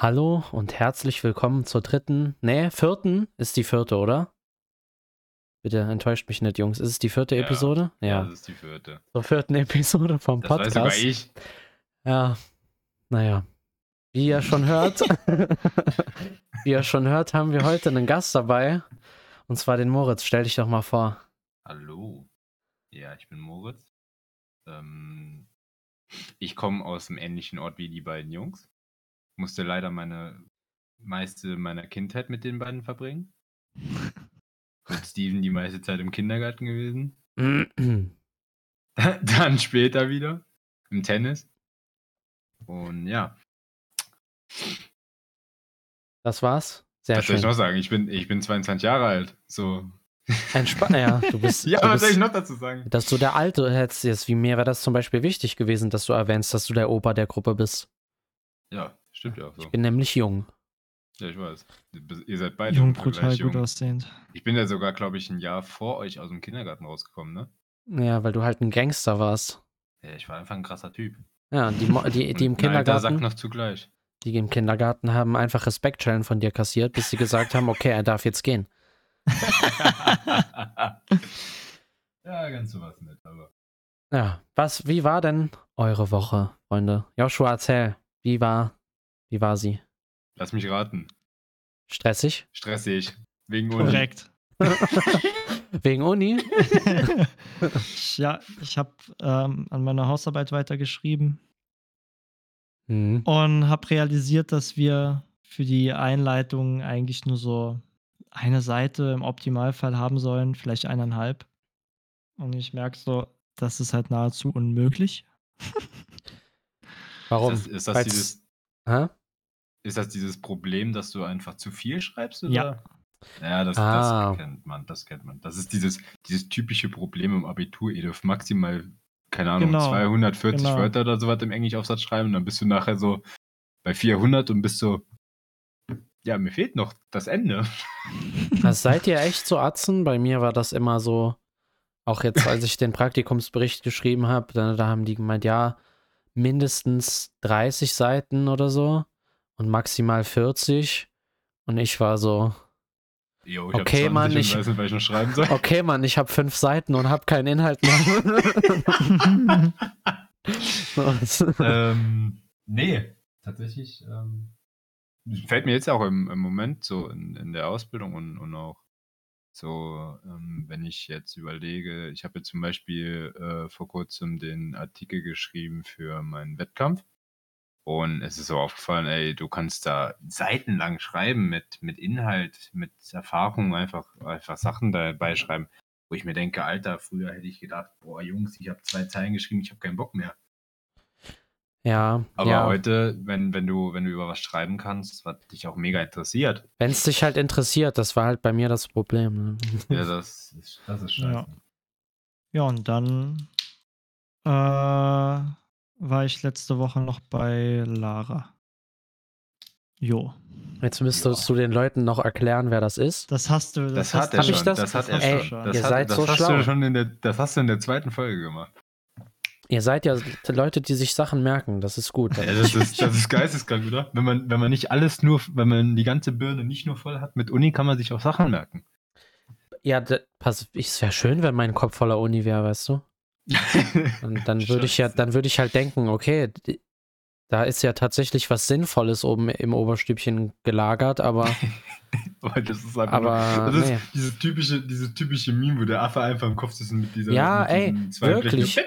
Hallo und herzlich willkommen zur dritten, nee, vierten ist die vierte, oder? Bitte enttäuscht mich nicht, Jungs. Ist es die vierte Ja. Episode? Ja, das ist die vierte. Zur vierten Episode vom Das weiß Podcast. sogar ich. Ja, naja. Wie ihr schon hört, wie ihr schon hört, haben wir heute einen Gast dabei. Und zwar den Moritz. Stell dich doch mal vor. Hallo. Ja, ich bin Moritz. Ähm, ich komme aus einem ähnlichen Ort wie die beiden Jungs. Musste leider meine meiste meiner Kindheit mit den beiden verbringen. mit Steven die meiste Zeit im Kindergarten gewesen. Dann später wieder im Tennis. Und ja, Das war's. Sehr was soll ich schön. noch sagen? Ich bin, ich bin 22 Jahre alt. So. Entspannt. Ja, du bist. ja, du was soll ich bist noch dazu sagen? dass du der Alte hättest jetzt, wie mir wäre das zum Beispiel wichtig gewesen, dass du erwähnst, dass du der Opa der Gruppe bist. Ja, stimmt ja auch so. Ich bin nämlich jung. Ja, ich weiß. Ihr seid beide Jung, brutal gleich gut jung. aussehend. Ich bin ja sogar, glaube ich, ein Jahr vor euch aus dem Kindergarten rausgekommen, ne? Ja, weil du halt ein Gangster warst. Ja, ich war einfach ein krasser Typ. Ja, die, die, die im ein alter Sack Kindergarten, noch zugleich. die im Kindergarten haben einfach Respektschellen von dir kassiert, bis sie gesagt haben, okay, er darf jetzt gehen. ja, ganz sowas nicht, aber. Ja, was, wie war denn eure Woche, Freunde? Joshua, erzähl, wie war, wie war sie? Lass mich raten. Stressig? Stressig. Wegen Uni. Korrekt. Wegen Uni? ja, ich habe ähm, an meiner Hausarbeit weitergeschrieben Hm. und habe realisiert, dass wir für die Einleitung eigentlich nur so eine Seite im Optimalfall haben sollen, vielleicht eineinhalb. Und ich merke so, das ist halt nahezu unmöglich. Warum? Ist das, ist, das dieses, Hä? Ist das dieses Problem, dass du einfach zu viel schreibst? Oder? Ja. Ja, das, Ah. das kennt man, das kennt man. Das ist dieses, dieses typische Problem im Abitur. Ihr dürft maximal, keine Ahnung, Genau, 240 genau. Wörter oder sowas im Englischaufsatz schreiben und dann bist du nachher so bei 400 und bist so, ja, mir fehlt noch das Ende. Also seid ihr echt so Atzen? Bei mir war das immer so, auch jetzt, als ich den Praktikumsbericht geschrieben habe, da, da haben die gemeint, ja, mindestens 30 Seiten oder so und maximal 40. Und ich war so, Jo, Okay, hab 20 Mann, ich- weiß nicht, ich noch schreiben soll. okay, Mann, ich habe fünf Seiten und habe keinen Inhalt mehr. ähm, nee, tatsächlich ähm, fällt mir jetzt auch im, im Moment so in, in der Ausbildung und, und auch so, ähm, wenn ich jetzt überlege, ich habe jetzt zum Beispiel äh, vor kurzem den Artikel geschrieben für meinen Wettkampf und es ist so aufgefallen, ey, du kannst da seitenlang schreiben mit, mit Inhalt, mit Erfahrung, einfach, einfach Sachen dabei schreiben, wo ich mir denke, Alter, früher hätte ich gedacht, boah, Jungs, ich habe zwei Zeilen geschrieben, ich habe keinen Bock mehr. ja, Aber ja. heute, wenn, wenn, du, wenn du über was schreiben kannst, was dich auch mega interessiert, Wenn es dich halt interessiert, das war halt bei mir das Problem. Ne? ja, das ist, das ist scheiße. Ja. Ja, und dann äh, war ich letzte Woche noch bei Lara. Jo. Jetzt müsstest du den Leuten noch erklären, wer das ist. Das hast du. Das, Das, hat hast er ich schon. das? Das, hat er hast Ey, du schon. Das, ihr hat, seid das so hast schlau. Du schon in der, das hast du in der zweiten Folge gemacht. Ihr seid ja Leute, die sich Sachen merken. Das ist gut. Ja, das, ist, das ist geisteskrank, oder? Wenn man, wenn man nicht alles nur, wenn man die ganze Birne nicht nur voll hat mit Uni, kann man sich auch Sachen merken. Ja, pass, es wäre schön, wenn mein Kopf voller Uni wäre, weißt du? Und dann würde ich ja, dann würde ich halt denken, okay, da ist ja tatsächlich was Sinnvolles oben im Oberstübchen gelagert, aber, das ist einfach aber nur, das ist nee. dieses typische, dieses typische Meme, wo der Affe einfach im Kopf sitzt mit dieser Ja, mit ey, wirklich. Blechen.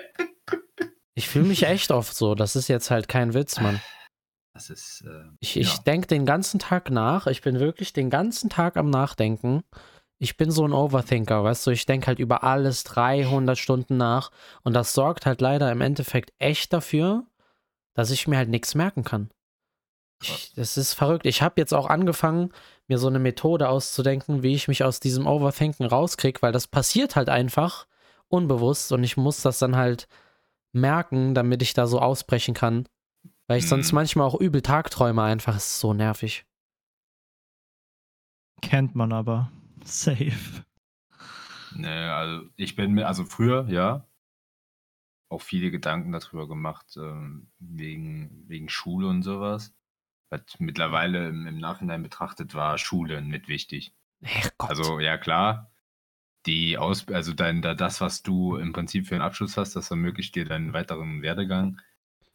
Ich fühle mich echt oft so. Das ist jetzt halt kein Witz, Mann. Das ist, äh, Ich, ich ja. denke den ganzen Tag nach. Ich bin wirklich den ganzen Tag am Nachdenken. Ich bin so ein Overthinker, weißt du? Ich denke halt über alles 300 Stunden nach. Und das sorgt halt leider im Endeffekt echt dafür, dass ich mir halt nichts merken kann. Ich, das ist verrückt. Ich habe jetzt auch angefangen, mir so eine Methode auszudenken, wie ich mich aus diesem Overthinken rauskriege, weil das passiert halt einfach unbewusst und ich muss das dann halt merken, damit ich da so ausbrechen kann. Weil ich sonst Hm. manchmal auch übel Tagträume einfach. Es ist so nervig. kennt man aber. Safe. Nee, also ich bin mir, also früher, ja, auch viele Gedanken darüber gemacht, ähm, wegen, wegen Schule und sowas. Was mittlerweile im, im Nachhinein betrachtet war Schule nicht wichtig. Also ja klar, die Aus also dein, da, das, was du im Prinzip für einen Abschluss hast, das ermöglicht dir deinen weiteren Werdegang.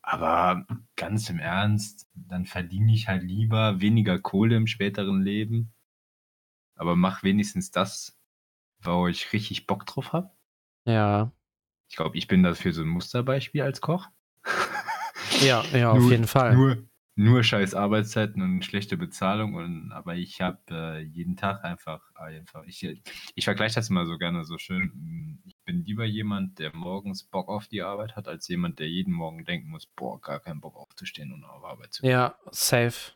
Aber ganz im Ernst, dann verdiene ich halt lieber weniger Kohle im späteren Leben. Aber mach wenigstens das, wo ich richtig Bock drauf habe. ja. Ich glaube, ich bin dafür so ein Musterbeispiel als Koch. Ja, ja, auf Nur- jeden Fall. Nur, nur scheiß Arbeitszeiten und schlechte Bezahlung. Und, aber ich habe äh, jeden Tag einfach, einfach ich, ich vergleiche das immer so gerne so schön. Ich bin lieber jemand, der morgens Bock auf die Arbeit hat, als jemand, der jeden Morgen denken muss, boah, gar keinen Bock aufzustehen und auf Arbeit zu gehen. Ja, safe.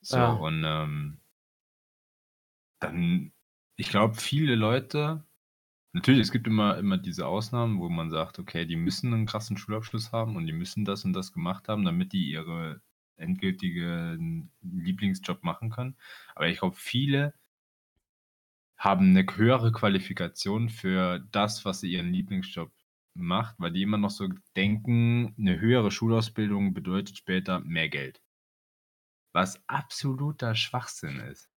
So, Ja. und ähm, dann, ich glaube, viele Leute, natürlich, es gibt immer, immer diese Ausnahmen, wo man sagt, okay, die müssen einen krassen Schulabschluss haben und die müssen das und das gemacht haben, damit die ihre endgültige Lieblingsjob machen können. Aber ich glaube, viele haben eine höhere Qualifikation für das, was sie ihren Lieblingsjob macht, weil die immer noch so denken, eine höhere Schulausbildung bedeutet später mehr Geld. Was absoluter Schwachsinn ist.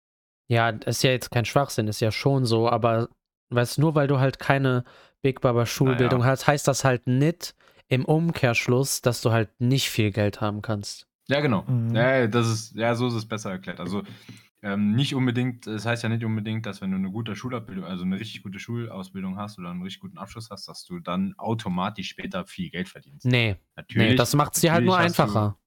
Ja, das ist ja jetzt kein Schwachsinn, ist ja schon so, aber weißt nur weil du halt keine Big Baba Schulbildung Naja. hast, heißt das halt nicht im Umkehrschluss, dass du halt nicht viel Geld haben kannst. Ja, genau. Mhm. Ja, das ist, ja, so ist es besser erklärt. Also ähm, nicht unbedingt, es heißt ja nicht unbedingt, dass wenn du eine gute Schulabbildung, also eine richtig gute Schulausbildung hast oder einen richtig guten Abschluss hast, dass du dann automatisch später viel Geld verdienst. Nee, Natürlich, nee, das macht es dir halt nur einfacher.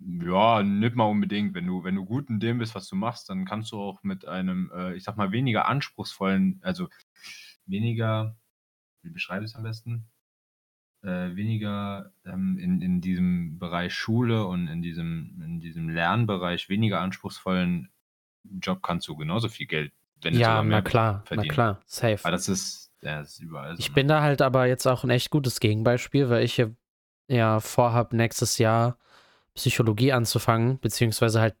Du, ja, nicht mal unbedingt. Wenn du, wenn du gut in dem bist, was du machst, dann kannst du auch mit einem, äh, ich sag mal, weniger anspruchsvollen, also weniger, wie beschreibe ich es am besten? Äh, weniger ähm, in, in diesem Bereich Schule und in diesem, in diesem Lernbereich weniger anspruchsvollen Job kannst du genauso viel Geld, wenn nicht Ja, na klar, na verdienen. klar, safe. Aber das ist, ja, das ist überall so. Ich ne? bin da halt aber jetzt auch ein echt gutes Gegenbeispiel, weil ich ja, ja vorhab, nächstes Jahr Psychologie anzufangen, beziehungsweise halt,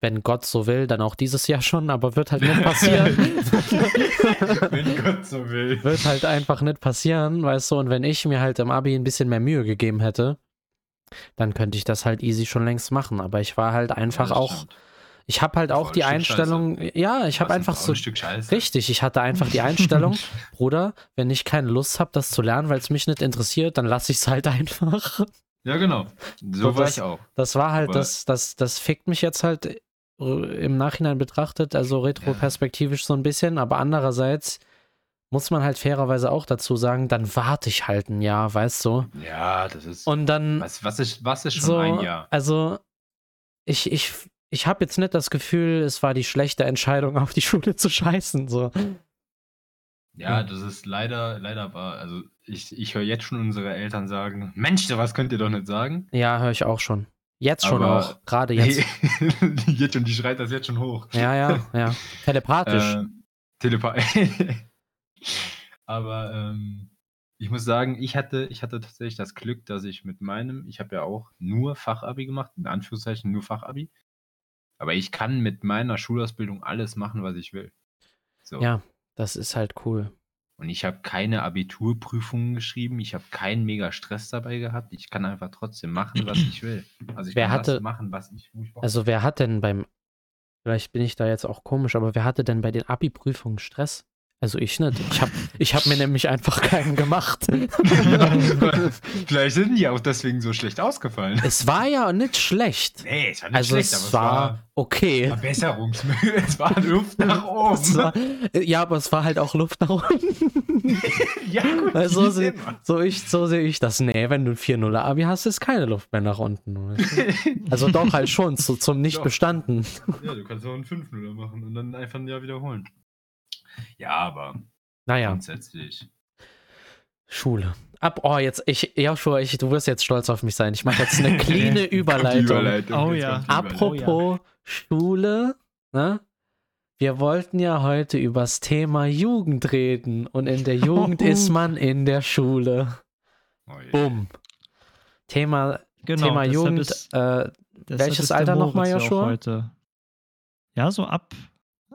wenn Gott so will, dann auch dieses Jahr schon, aber wird halt nicht passieren. wenn Gott so will. wird halt einfach nicht passieren, weißt du, und wenn ich mir halt im Abi ein bisschen mehr Mühe gegeben hätte, dann könnte ich das halt easy schon längst machen, aber ich war halt einfach Ja, auch, ich habe halt auch die Einstellung, ja, ich habe Was ein einfach so, Scheiße. richtig, ich hatte einfach die Einstellung, Bruder, wenn ich keine Lust habe, das zu lernen, weil es mich nicht interessiert, dann lasse ich es halt einfach. Ja, genau. So war das- ich auch. Das war halt, Aber- das, das, das fickt mich jetzt halt äh, im Nachhinein betrachtet, also retroperspektivisch so ein bisschen, aber andererseits muss man halt fairerweise auch dazu sagen, dann warte ich halt ein Jahr, weißt du? Ja, das ist. Und dann was, was, ist, was ist schon so, ein Jahr? also ich, ich, ich habe jetzt nicht das Gefühl, es war die schlechte Entscheidung, auf die Schule zu scheißen, so. Ja, das ist leider, leider wahr. Also ich, ich höre jetzt schon unsere Eltern sagen, Mensch, was könnt ihr doch nicht sagen? Ja, höre ich auch schon. Jetzt schon Aber- auch, gerade jetzt. jetzt schon, die schreit das jetzt schon hoch. Ja, ja, ja. Telepathisch. Äh, Telepa Aber ähm, ich muss sagen, ich hatte, ich hatte tatsächlich das Glück, dass ich mit meinem, ich habe ja auch nur Fachabi gemacht, in Anführungszeichen nur Fachabi. Aber ich kann mit meiner Schulausbildung alles machen, was ich will. So. ja, das ist halt cool. Und ich habe keine Abiturprüfungen geschrieben, ich habe keinen mega Stress dabei gehabt. Ich kann einfach trotzdem machen, was ich will. Also ich Wer kann hatte- das machen, was ich, Bock Also wer hat denn beim, vielleicht bin ich da jetzt auch komisch, aber wer hatte denn bei den Abi-Prüfungen Stress? Also ich nicht. Ich habe ich hab mir nämlich einfach keinen gemacht. Vielleicht sind die auch deswegen so schlecht ausgefallen. es war ja nicht schlecht. Nee, es war nicht Also schlecht, aber es war okay. Verbesserungsmühe. Es war Luft nach oben. war, ja, aber es war halt auch Luft nach unten. ja, gut. Die so sehe so ich, so seh ich das. Nee, wenn du ein 4-0 Abi hast, ist keine Luft mehr nach unten. weißt du? Also doch halt schon, zu, zum nicht Doch. bestanden. ja, du kannst auch einen 5-0 machen und dann einfach ein Jahr wiederholen. Ja, aber Naja, grundsätzlich. Schule. Ab, oh, jetzt, ich, Joshua, ich, du wirst jetzt stolz auf mich sein. Ich mache jetzt eine cleane Überleitung. Oh jetzt ja. kommt die Überleitung. Apropos Schule, ne? Wir wollten ja heute übers Thema Jugend reden und in der Jugend Oh. ist man in der Schule. Oh. Bumm. Thema, Genau, Thema Jugend. ist- äh, Welches Alter noch mal, Moritz ja auch Joshua? Heute. Ja, so ab,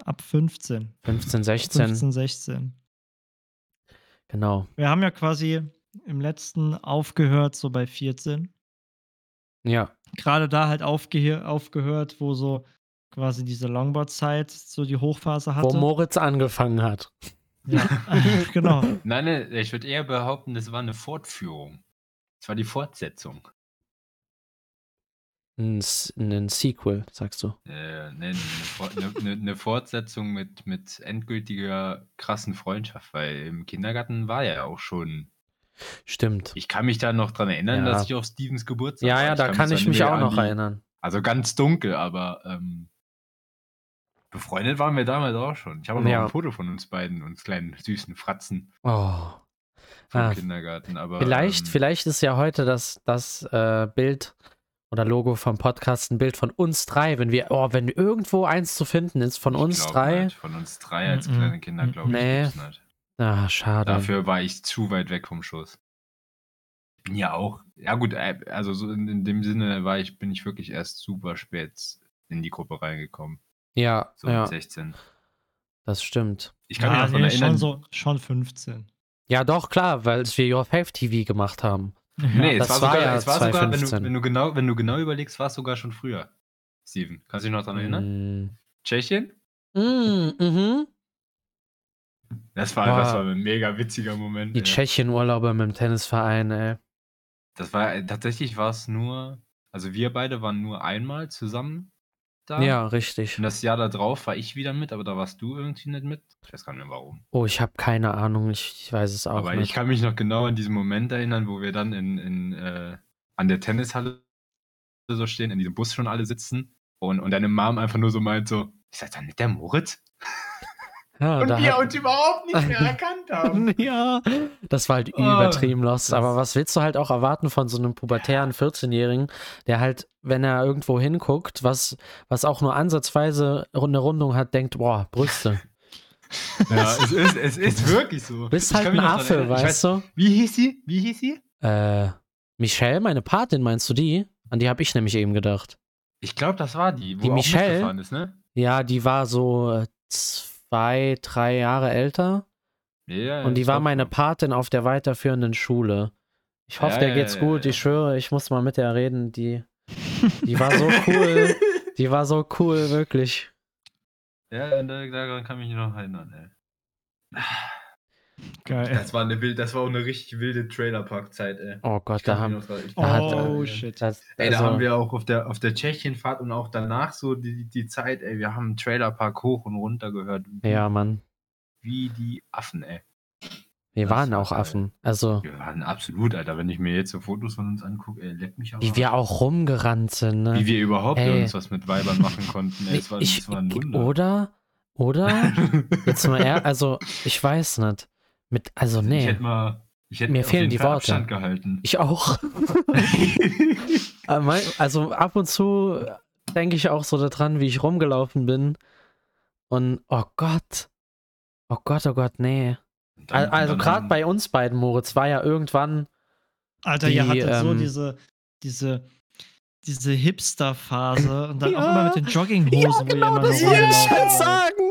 ab 15. 15, 16. 15, 16. Genau. Wir haben ja quasi im letzten aufgehört, so bei 14. Ja. gerade da halt aufge aufgehört, wo so quasi diese Longboard-Zeit so die Hochphase hatte. Wo Moritz angefangen hat. ja, genau. Nein, nein, ich würde eher behaupten, das war eine Fortführung. Das war die Fortsetzung. Ein, ein Sequel, sagst du. Äh, ne, eine, For- ne, ne, eine Fortsetzung mit, mit endgültiger krassen Freundschaft, weil im Kindergarten war ja auch schon. Stimmt. Ich kann mich da noch dran erinnern, Ja. dass ich auf Stevens Geburtstag Ja, war. ja, da kann ich mich auch noch die- erinnern. Also ganz dunkel, aber ähm, befreundet waren wir damals auch schon. Ich habe auch noch Ja. ein Foto von uns beiden, uns kleinen süßen Fratzen Oh. vom Ah, Kindergarten. Aber Vielleicht, ähm, vielleicht ist ja heute das, das äh, Bild oder Logo vom Podcast ein Bild von uns drei. Wenn wir, oh, wenn irgendwo eins zu finden ist von ich uns drei. Nicht. Von uns drei als Mhm. kleine Kinder, glaube ich. Nee. gibt's nicht. Ah, schade. Dafür war ich zu weit weg vom Schuss. Ich bin ja auch, ja gut, äh, also so in, in dem Sinne war ich, bin ich wirklich erst super spät in die Gruppe reingekommen. Ja, So ja, mit 16. das stimmt. Ich kann mich ja, noch daran nee, erinnern. schon, so, schon 15. Ja, doch, klar, weil wir Your Faith TV gemacht haben. Nee, das es war war sogar, ja es war sogar wenn, du, 2015. wenn, du genau, wenn du genau überlegst, war es sogar schon früher. Steven, kannst du dich noch daran erinnern? Mm. Tschechien? Mm, mhm. Das war, Boah. das war ein mega witziger Moment. Die ey. Tschechien-Urlaube mit dem Tennisverein, ey. Das war, äh, tatsächlich war es nur, also wir beide waren nur einmal zusammen da. Ja, richtig. Und das Jahr da drauf war ich wieder mit, aber da warst du irgendwie nicht mit. Ich weiß gar nicht mehr warum. Oh, ich habe keine Ahnung, ich, ich weiß es auch aber ich nicht. kann mich noch genau an diesen Moment erinnern, wo wir dann in, in, äh, an der Tennishalle so stehen, in diesem Bus schon alle sitzen und, und deine Mom einfach nur so meint so, ist das dann nicht der Moritz? Ja, und wir uns überhaupt nicht mehr erkannt haben. ja, das war halt Oh, übertrieben lost. Aber was willst du halt auch erwarten von so einem pubertären 14-Jährigen, der halt, wenn er irgendwo hinguckt, was, was auch nur ansatzweise eine Rundung hat, denkt, boah, Brüste. ja, es ist, es ist wirklich so. Du bist halt ein Affe, weißt du? Wie hieß sie? Wie hieß sie? Äh, Michelle, meine Patin, meinst du die? An die habe ich nämlich eben gedacht. Ich glaube, das war die, wo Die Michelle? ist, ne? Ja, die war so äh, zwei, drei Jahre älter. Ja, Und die war meine. Patin auf der weiterführenden Schule. Ich hoffe, Ja, der ja, geht's ja, gut. ja. Ich schwöre, ich muss mal mit der reden. Die, die war so cool. Die war so cool, wirklich. Ja, da- daran kann ich mich noch erinnern, ey. Geil. Das war eine wild, das war auch eine richtig wilde Trailerpark-Zeit, ey. Oh Gott, da haben, noch Oh, da erinnern. shit. das, Ey, da also, haben wir auch auf der, auf der Tschechienfahrt und auch danach so die, die Zeit, ey, wir haben Trailerpark hoch und runter gehört. Ja, Mann. Wie die Affen, ey. Wir Das waren war auch. Affen. Also, Wir waren absolut, Alter. Wenn ich mir jetzt so Fotos von uns angucke, ey, leck mich aber. wie wir auch rumgerannt sind, ne? wie wir überhaupt Ey. uns was mit Weibern machen konnten, ey. Es war, ich, es war ein Wunder. oder? Oder? Jetzt mal eher, also, ich weiß nicht. Mit, also, Ich nee. hätte mal. Ich hätte Mir auf fehlen die Fall Worte. Abstand gehalten. Ich auch. Also ab und zu denke ich auch so daran, wie ich rumgelaufen bin. Und oh Gott. Oh Gott, oh Gott, nee. Dann- Al- Also gerade bei uns beiden, Moritz, war ja irgendwann. Alter, ihr Die, hattet so ähm, diese, diese, diese Hipster-Phase und dann auch Ja. immer mit den Jogginghosen, wo ihr immer das wollte ich seid. sagen.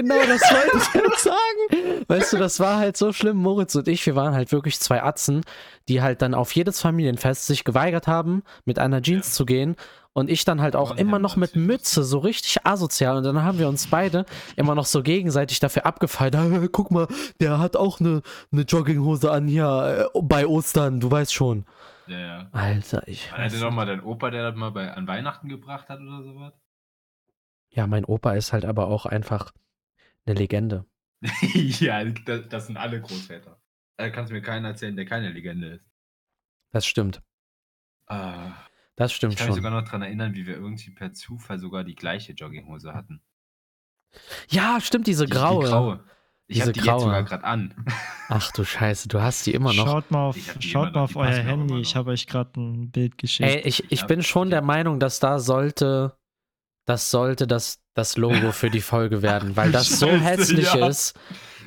Genau, das wollte ich halt sagen. Weißt du, das war halt so schlimm. Moritz und ich, wir waren halt wirklich zwei Atzen, die halt dann auf jedes Familienfest sich geweigert haben, mit einer Jeans Ja. zu gehen. Und ich dann halt auch Und immer noch mit Mütze, so richtig asozial. Und dann haben wir uns beide immer noch so gegenseitig dafür abgefeiert. "Hey, guck mal, der hat auch eine, eine Jogginghose an hier äh, bei Ostern, du weißt schon. Ja, ja. Alter, ich. War das doch mal dein Opa, der das mal bei, an Weihnachten gebracht hat oder sowas? Ja, mein Opa ist halt aber auch einfach eine Legende. ja, das, das sind alle Großväter. Da kannst du mir keinen erzählen, der keine Legende ist. Das stimmt. Ah, Das ich stimmt kann mich sogar noch daran erinnern, wie wir irgendwie per Zufall sogar die gleiche Jogginghose hatten. Ja, stimmt, diese Die, graue. Die graue. Ich Diese habe die graue. jetzt sogar gerade an. Ach du Scheiße, du hast die immer noch. Schaut mal auf, Ich hab schaut mal auf euer Handy. Ich habe euch gerade ein Bild geschickt. Ey, ich, ich Ja, bin schon der. Meinung, dass da sollte, das sollte das, das Logo für die Folge werden, weil das so Scheiße, hässlich ja. ist.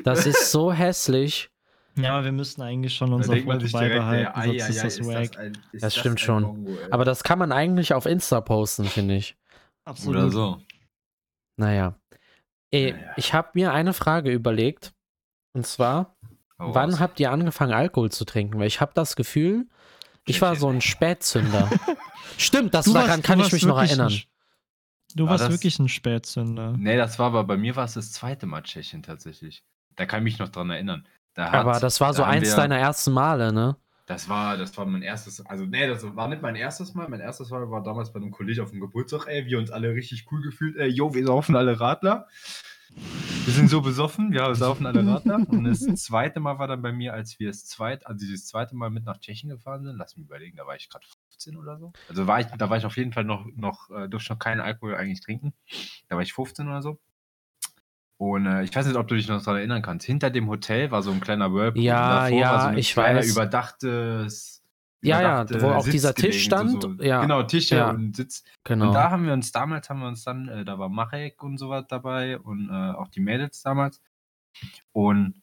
Das ist so hässlich. ja, aber wir müssten eigentlich schon unser Foto sich direkt, ey, beibehalten, ei, sonst ist das ist wack. ein, ist Das stimmt schon. Mongo, ey. Aber das kann man eigentlich auf Insta posten, finde ich. Absolut. Oder so. Naja. Ey, Naja. ich habe mir eine Frage überlegt. Und zwar, Hau wann raus. habt ihr angefangen, Alkohol zu trinken? Weil ich habe das Gefühl, Ich war so ein Spätzünder. Stimmt, das daran kann ich mich noch erinnern. Sch- Du War warst das- wirklich ein Spätzünder. Nee, das war aber bei mir war es das zweite Mal Tschechien tatsächlich. Da kann ich mich noch dran erinnern. Da hat, Aber das war so da eins wir- deiner ersten Male, ne? Das war, das war mein erstes, also nee, das war nicht mein erstes Mal. Mein erstes Mal war damals bei einem Kollegen auf dem Geburtstag, ey, wir uns alle richtig cool gefühlt, ey, yo, wir saufen alle Radler. Wir sind so besoffen, ja, wir saufen alle Radler. Und das zweite Mal war dann bei mir, als wir das zweite, also dieses zweite Mal mit nach Tschechien gefahren sind, lass mich überlegen, da war ich gerade 15 oder so. Also war ich, da war ich auf jeden Fall noch, noch, äh, durfte noch keinen Alkohol eigentlich trinken. Da war ich 15 oder so. Und äh, ich weiß nicht, ob du dich noch daran erinnern kannst. Hinter dem Hotel war so ein kleiner Whirlpool. Ja, und davor ja, war so ein ich kleiner weiß. überdachtes. Ja, ja, wo auch Sitz dieser Tisch gelegen, stand. So, so, Ja, Genau, Tische ja. und Sitz. Genau. Und da haben wir uns, damals haben wir uns dann, äh, da war Marek und so was dabei und äh, auch die Mädels damals. Und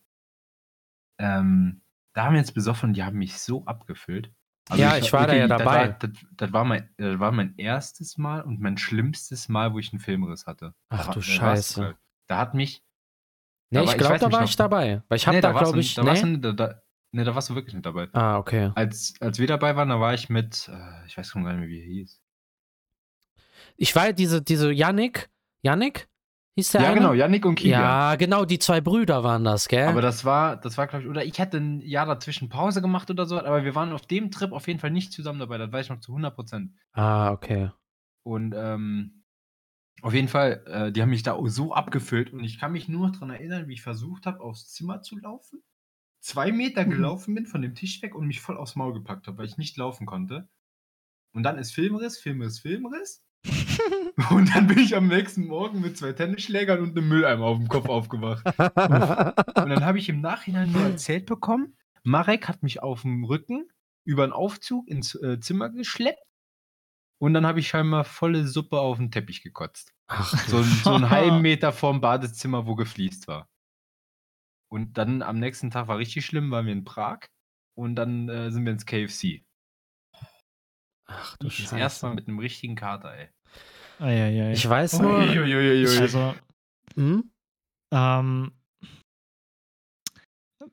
ähm, da haben wir uns besoffen, die haben mich so abgefüllt. Ja, ich war da ja das dabei. War, das, das, war mein, das war mein erstes Mal und mein schlimmstes Mal, wo ich einen Filmriss hatte. Ach Da du da Scheiße. kalt. Da hat mich. Nee, da ich ich glaube, da war ich dabei. Weil ich habe Nee, da, warst glaube ich. Da warst Nee? du, da, da, nee, da warst du wirklich nicht dabei. Ah, okay. Als, als wir dabei waren, da war ich mit, äh, ich weiß gar nicht mehr, wie er hieß. Ich war diese, diese Yannick. Yannick? Hieß der ja, eine? genau, Yannick und Kilian. Ja, genau, die zwei Brüder waren das, gell? Aber das war, das war, glaube ich, oder ich hätte ein Jahr dazwischen Pause gemacht oder so, aber wir waren auf dem Trip auf jeden Fall nicht zusammen dabei, das weiß ich noch zu 100 Prozent. ah, okay. Und ähm, auf jeden Fall, äh, die haben mich da so abgefüllt und ich kann mich nur noch daran erinnern, wie ich versucht habe, aufs Zimmer zu laufen, zwei Meter Mhm. gelaufen bin von dem Tisch weg und mich voll aufs Maul gepackt habe, weil ich nicht laufen konnte. Und dann ist Filmriss, Filmriss, Filmriss. Und dann bin ich am nächsten Morgen mit zwei Tennisschlägern und einem Mülleimer auf dem Kopf aufgewacht. Und dann habe ich im Nachhinein nur erzählt bekommen, Marek hat mich auf dem Rücken über einen Aufzug ins äh, Zimmer geschleppt und dann habe ich scheinbar volle Suppe auf den Teppich gekotzt. Ach, So, ein- so einen halben Meter vorm Badezimmer, wo gefliest war. Und dann am nächsten Tag war richtig schlimm, waren wir in Prag und dann äh, sind wir ins KFC. ach du Das Scheiße. erste Mal mit einem richtigen Kater, ey. Eieiei. Ich weiß nur. Also, Hm? ähm,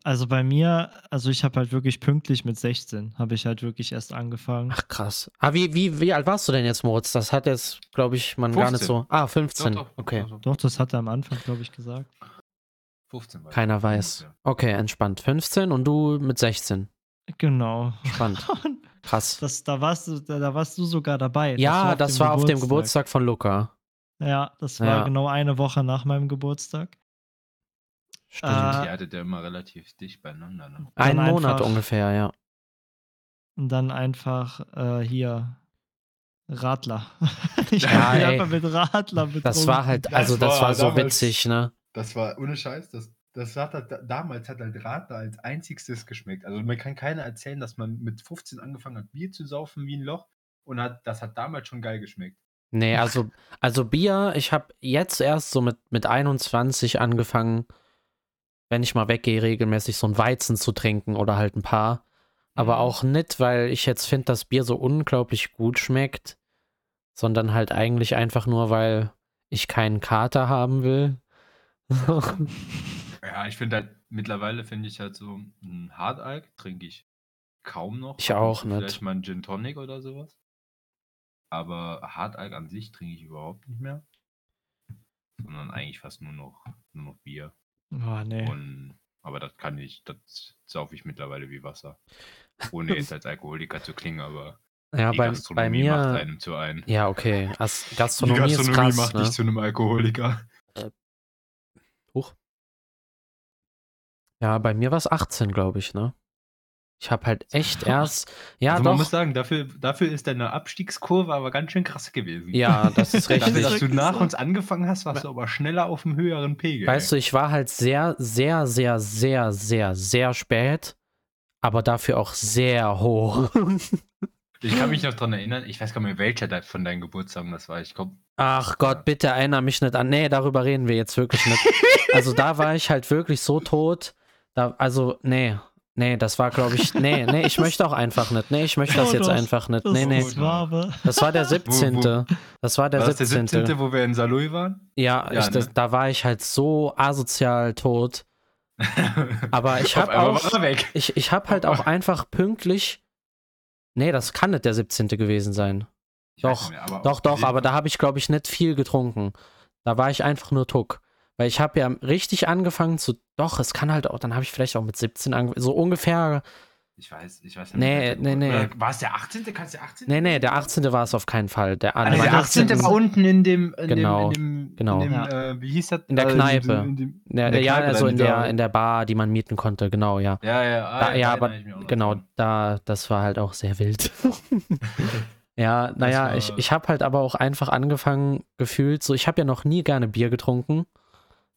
also bei mir, also ich habe halt wirklich pünktlich mit 16, habe ich halt wirklich erst angefangen. Ach krass. Ah, wie, wie, wie alt warst du denn jetzt, Moritz? Das hat jetzt, glaube ich, man gar nicht 15. so. Ah, 15. Doch, doch, okay. doch, das hat er am Anfang, glaube ich, gesagt. 15 war. Keiner weiß. Okay, entspannt. 15 und du mit 16. Genau. Spannend. Krass. Das, da, warst du, da, da warst du sogar dabei. ja, auf das dem war auf dem Geburtstag von Luca. Ja, das war Ja. genau eine Woche nach meinem Geburtstag. Stimmt. Äh, Die hattet ja immer relativ dicht beieinander, ne? Ein Monat einfach- ungefähr, ja. Und dann einfach äh, hier Radler. ich Ja, ey. einfach mit Radler betrunken. Das war halt, also das war war so damals- witzig, ne? Das war ohne Scheiß, das, das hat halt, damals hat halt Radler als einzigstes geschmeckt. Also mir kann keiner erzählen, dass man mit 15 angefangen hat, Bier zu saufen wie ein Loch und hat, das hat damals schon geil geschmeckt. Nee, also, also Bier, ich habe jetzt erst so mit, mit 21 angefangen, wenn ich mal weggehe, regelmäßig so ein Weizen zu trinken oder halt ein paar. Aber Mhm. auch nicht, weil ich jetzt finde, dass Bier so unglaublich gut schmeckt, sondern halt eigentlich einfach nur, weil ich keinen Kater haben will. Ja, ich finde halt, mittlerweile finde ich halt so ein Hardalk trinke ich kaum noch. Ich auch nicht. Vielleicht mal ein Gin Tonic oder sowas. Aber Hardalk an sich trinke ich überhaupt nicht mehr. Sondern eigentlich fast nur noch, nur noch Bier. Oh, nee. Und, aber das kann ich, das saufe ich mittlerweile wie Wasser. Ohne jetzt als Alkoholiker zu klingen, aber ja, die bei, bei Gastronomie macht mir. einem zu ein. Ja, okay. As Die Gastronomie, Gastronomie ist krass. macht ne? dich zu einem Alkoholiker. Huch. Ja, bei mir war es 18, glaube ich, ne? Ich habe halt echt erst. Ja, also man doch. muss sagen, dafür, dafür ist deine Abstiegskurve aber ganz schön krass gewesen. Ja, das ist Dafür, richtig. dass du nach uns angefangen hast, warst du aber schneller auf dem höheren Pegel. Weißt du, ich war halt sehr, sehr, sehr, sehr, sehr, sehr spät, aber dafür auch sehr hoch. Ich kann mich noch dran erinnern, ich weiß gar nicht mehr, welcher von deinen Geburtstagen das war. Ich glaube, Ach Gott, bitte erinnere mich nicht an. Nee, darüber reden wir jetzt wirklich nicht. Also da war ich halt wirklich so tot. Da, also, nee. Nee, das war, glaube ich. Nee, nee, ich möchte auch einfach nicht. Nee, ich möchte das Oh, jetzt einfach nicht. Das, Nee, nee. das war. Das der 17. Das war der war das der 17. 17., wo wir in Saloy waren? Ja, Ja, ich, das, ne? da war ich halt so asozial tot. Aber ich habe auch. Ich, ich habe halt auch einfach pünktlich Nee, das kann nicht der 17. gewesen sein. Doch, mehr, Doch, doch, aber da habe ich, glaube ich, nicht viel getrunken. Da war ich einfach nur Tuck. Weil ich habe ja richtig angefangen zu. Doch, es kann halt auch. Dann habe ich vielleicht auch mit 17 angefangen. So ungefähr. Ich weiß, ich weiß Nee, nicht. nee, nee. Oder War es der 18.? Kann es der 18.? Nee, nee, der 18. war es auf keinen Fall. Der, Also der der 18. war unten in dem, in Genau, dem, in dem, genau. in dem Ja. äh, wie hieß das? In der Äh, Kneipe. In dem, der, in der ja, Kneipe also in der, in der Bar, die man mieten konnte, genau, ja. Ja, ja, ah, Da, ja, da aber genau, da, das war halt auch sehr wild. ja, naja, ich, ich habe halt aber auch einfach angefangen, gefühlt, so, ich habe ja noch nie gerne Bier getrunken.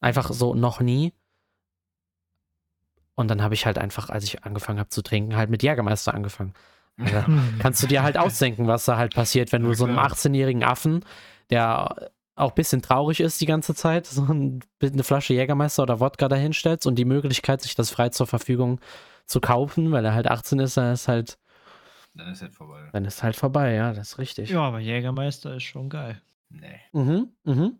Einfach so, noch nie. Und dann habe ich halt einfach, als ich angefangen habe zu trinken, halt mit Jägermeister angefangen. Also, kannst du dir halt ausdenken, was da halt passiert, wenn du so einem klar. 18-jährigen Affen, der auch ein bisschen traurig ist die ganze Zeit, so ein- eine Flasche Jägermeister oder Wodka dahinstellst und die Möglichkeit, sich das frei zur Verfügung zu kaufen, weil er halt 18 ist, dann ist halt, Dann ist halt vorbei. dann ist halt vorbei, ja, das ist richtig. Ja, aber Jägermeister ist schon geil. Nee, Mhm, mhm.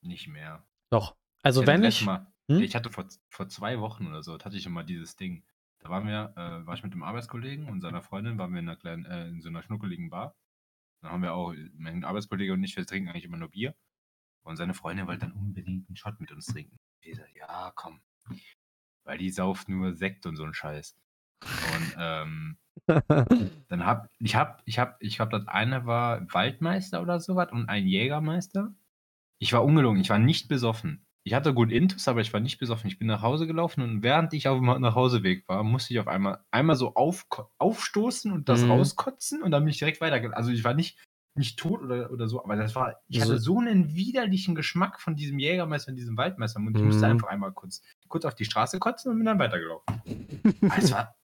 nicht mehr. Doch. Also hatte wenn ich. Mal, Hm? Ich hatte vor, vor zwei Wochen oder so, hatte ich immer dieses Ding. Da waren wir, äh, war ich mit einem Arbeitskollegen und seiner Freundin, waren wir in einer kleinen, äh, in so einer schnuckeligen Bar. Dann haben wir auch, mein Arbeitskollege und ich, wir trinken eigentlich immer nur Bier. Und seine Freundin wollte dann unbedingt einen Shot mit uns trinken. Ich sag, ja, komm. Weil die sauft nur Sekt und so ein Scheiß. Und ähm, dann hab ich hab, ich hab, ich glaube, das eine war Waldmeister oder sowas und ein Jägermeister. Ich war ungelogen, ich war nicht besoffen. Ich hatte gut Intus, aber ich war nicht besoffen. Ich bin nach Hause gelaufen und während ich auf dem Nachhauseweg war, musste ich auf einmal einmal so auf, aufstoßen und das Mhm. rauskotzen und dann bin ich direkt weitergelaufen. Also ich war nicht, nicht tot oder, oder so, aber das war, ich hatte So- so einen widerlichen Geschmack von diesem Jägermeister und diesem Waldmeister und ich musste Mhm. einfach einmal kurz, kurz auf die Straße kotzen und bin dann weitergelaufen. es war,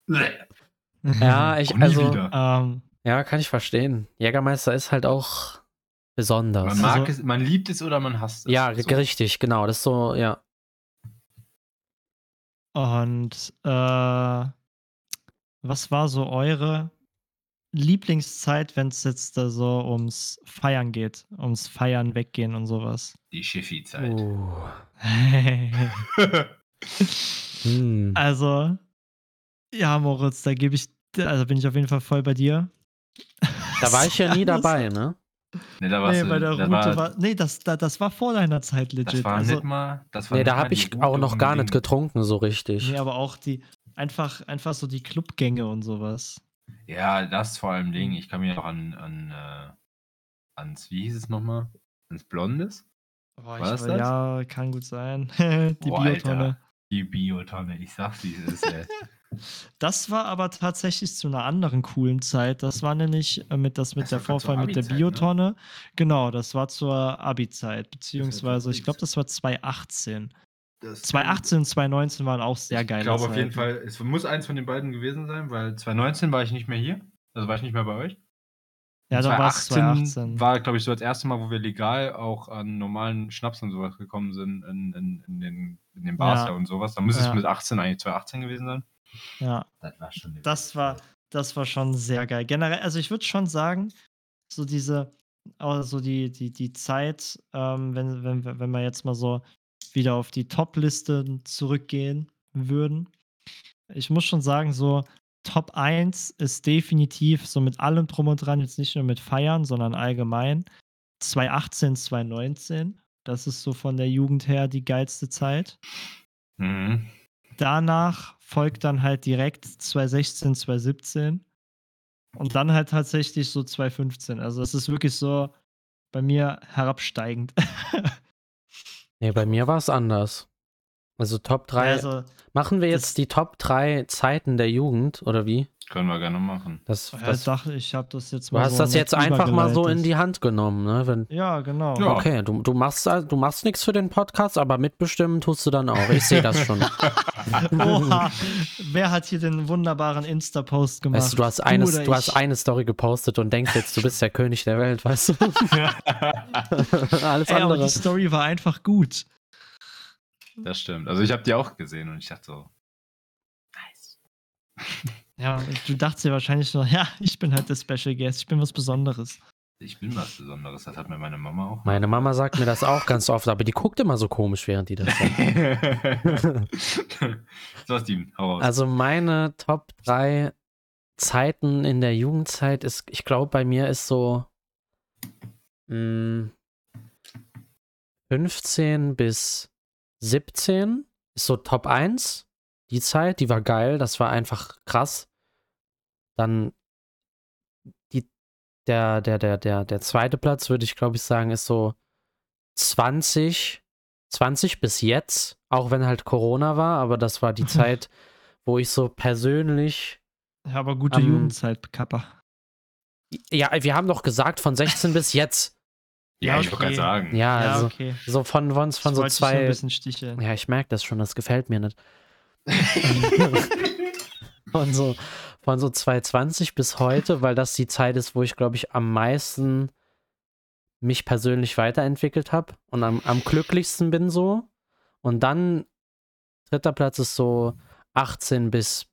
ja, ich, also. Ähm, ja, kann ich verstehen. Jägermeister ist halt auch besonders. Man mag Also- es, man liebt es oder man hasst es. ja, So. richtig, genau. Das ist so, ja. und äh, was war so eure Lieblingszeit, wenn es jetzt da so ums Feiern geht, ums Feiern weggehen und sowas? Die Schiffi-Zeit. Uh. Hm. also, ja, Moritz, da gebe ich, also bin ich auf jeden Fall voll bei dir. Da war ich ja nie dabei, ne? Ne, da warst Nee, bei der da Route war, war, nee, das, da, das war vor deiner Zeit legit. das war also, nicht mal, das war Nee, da habe ich Route auch noch gar nicht getrunken, so richtig. nee, aber auch die, einfach, einfach so die Clubgänge und sowas. Ja, das vor allem Ding. Ich kann mich auch an, an äh, ans, wie hieß es nochmal? Ans Blondes? Oh, War ich, das das? Ja, kann gut sein. die Boah, Biotonne. Alter. Die Biotonne, ich sag's, wie es ist. Ey. Das war aber tatsächlich zu einer anderen coolen Zeit. Das war nämlich äh, mit, das mit Das der Vorfall mit der ne? Biotonne. Genau, das war zur Abi-Zeit. Beziehungsweise, ich glaube, das war 2018. Das 2018 und 2019 waren auch sehr ich geile glaube auf jeden Fall, es muss eins von den beiden gewesen sein, weil 2019 war ich nicht mehr hier. Also war ich nicht mehr bei euch. Ja, da war es 2018. war, glaube ich, so das erste Mal, wo wir legal auch an normalen Schnaps und sowas gekommen sind, in, in, in, den, in den Bars Ja. ja. und sowas. Da muss Ja. es mit 18 eigentlich 2018 gewesen sein. Ja. Das war schon. Das war, das war schon sehr geil. Generell, also ich würde schon sagen, so diese, also die, die, die Zeit, ähm, wenn, wenn, wenn wir jetzt mal so wieder auf die Top-Liste zurückgehen würden. Ich muss schon sagen, so Top 1 ist definitiv so mit allem drum und dran, jetzt nicht nur mit Feiern, sondern allgemein. 2018, 2019. Das ist so von der Jugend her die geilste Zeit Mhm. Danach folgt dann halt direkt 2016, 2017 und dann halt tatsächlich so 2015. Also es ist wirklich so bei mir herabsteigend. Nee, bei mir war es anders. Also Top 3. also Machen wir jetzt die Top 3 Zeiten der Jugend, oder wie? Können wir gerne machen. Das, ja, das, ich dachte, ich habe das jetzt du mal hast so das jetzt einfach mal so in die Hand genommen, ne? Wenn, Ja, genau. Ja. Okay, du, du machst also- du machst nichts für den Podcast, aber mitbestimmen tust du dann auch. Ich sehe das schon. Oha, wer hat hier den wunderbaren Insta-Post gemacht? Weißt du, du hast, eine, du hast eine Story gepostet und denkst jetzt, du bist der König der Welt, weißt du? Alles Ey, aber andere. die Story war einfach gut. Das stimmt. Also ich habe die auch gesehen und ich dachte so, nice. Ja, du dachtest dir wahrscheinlich so, ja, ich bin halt der Special Guest, ich bin was Besonderes. Ich bin was Besonderes. Das hat mir meine Mama auch. Meine Mama sagt mir das auch ganz oft, aber die guckt immer so komisch, während die das sagt. so, Steven, hau raus. Also meine Top 3 Zeiten in der Jugendzeit ist, ich glaube, bei mir ist so mh, 15 bis 17 ist so Top 1. Die Zeit, die war geil, das war einfach krass. Dann die, der, der, der, der, der zweite Platz, würde ich glaube ich sagen, ist so 20, 20 bis jetzt, auch wenn halt Corona war, aber das war die Zeit, wo ich so persönlich. Ja, aber gute Ähm, Jugendzeit, Kappa. Ja, wir haben doch gesagt von 16 bis jetzt. Ja, Ja, ich wollte gerade sagen. Ja, Ja, also okay. so von, von, von so nur ein zwei. bisschen sticheln. Ja, ich merke das schon, das gefällt mir nicht. von so, von so 220 bis heute, weil das die Zeit ist, wo ich, glaube ich, am meisten mich persönlich weiterentwickelt habe und am, am glücklichsten bin so. Und dann dritter Platz ist so 18 bis,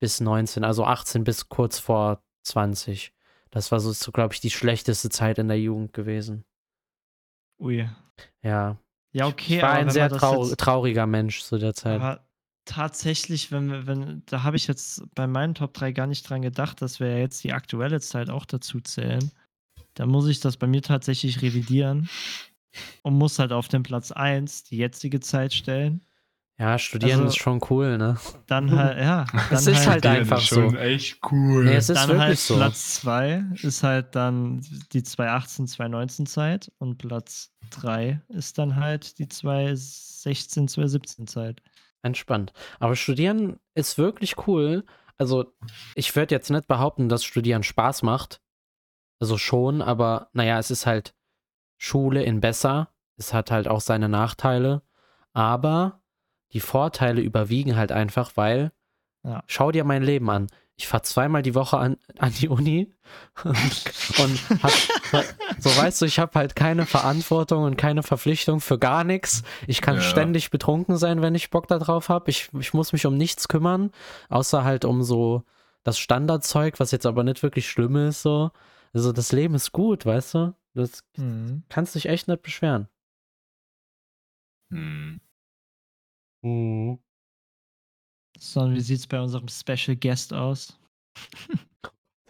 bis 19, also 18 bis kurz vor 20. Das war so, so glaube ich, die schlechteste Zeit in der Jugend gewesen. Ui. Ja, Ja, okay, ich war ein sehr trau jetzt, trauriger Mensch zu der Zeit. aber tatsächlich, wenn wenn, da habe ich jetzt bei meinen Top 3 gar nicht dran gedacht, dass wir ja jetzt die aktuelle Zeit auch dazu zählen. Da muss ich das bei mir tatsächlich revidieren und muss halt auf den Platz 1 die jetzige Zeit stellen. Ja, studieren Also- ist schon cool, ne? Dann halt, ja, dann Es ist halt Die einfach ist schon so. echt cool. Nee, es ist dann wirklich halt so. Platz 2 ist halt dann die 2018, 2019 Zeit und Platz 3 ist dann halt die 2016, 2017 Zeit. Entspannt. Aber studieren ist wirklich cool. Also, ich würde jetzt nicht behaupten, dass Studieren Spaß macht. Also schon, aber naja, es ist halt Schule in besser. Es hat halt auch seine Nachteile. Aber die Vorteile überwiegen halt einfach, weil Ja. schau dir mein Leben an. Ich fahre zweimal die Woche an, an die Uni und, hab, so weißt du, ich habe halt keine Verantwortung und keine Verpflichtung für gar nichts. Ich kann Ja. ständig betrunken sein, wenn ich Bock darauf habe. Ich, ich muss mich um nichts kümmern, außer halt um so das Standardzeug, was jetzt aber nicht wirklich schlimm ist. So. Also das Leben ist gut, weißt du? Das Mhm. kannst dich echt nicht beschweren. Hm. So, wie sieht es bei unserem Special Guest aus?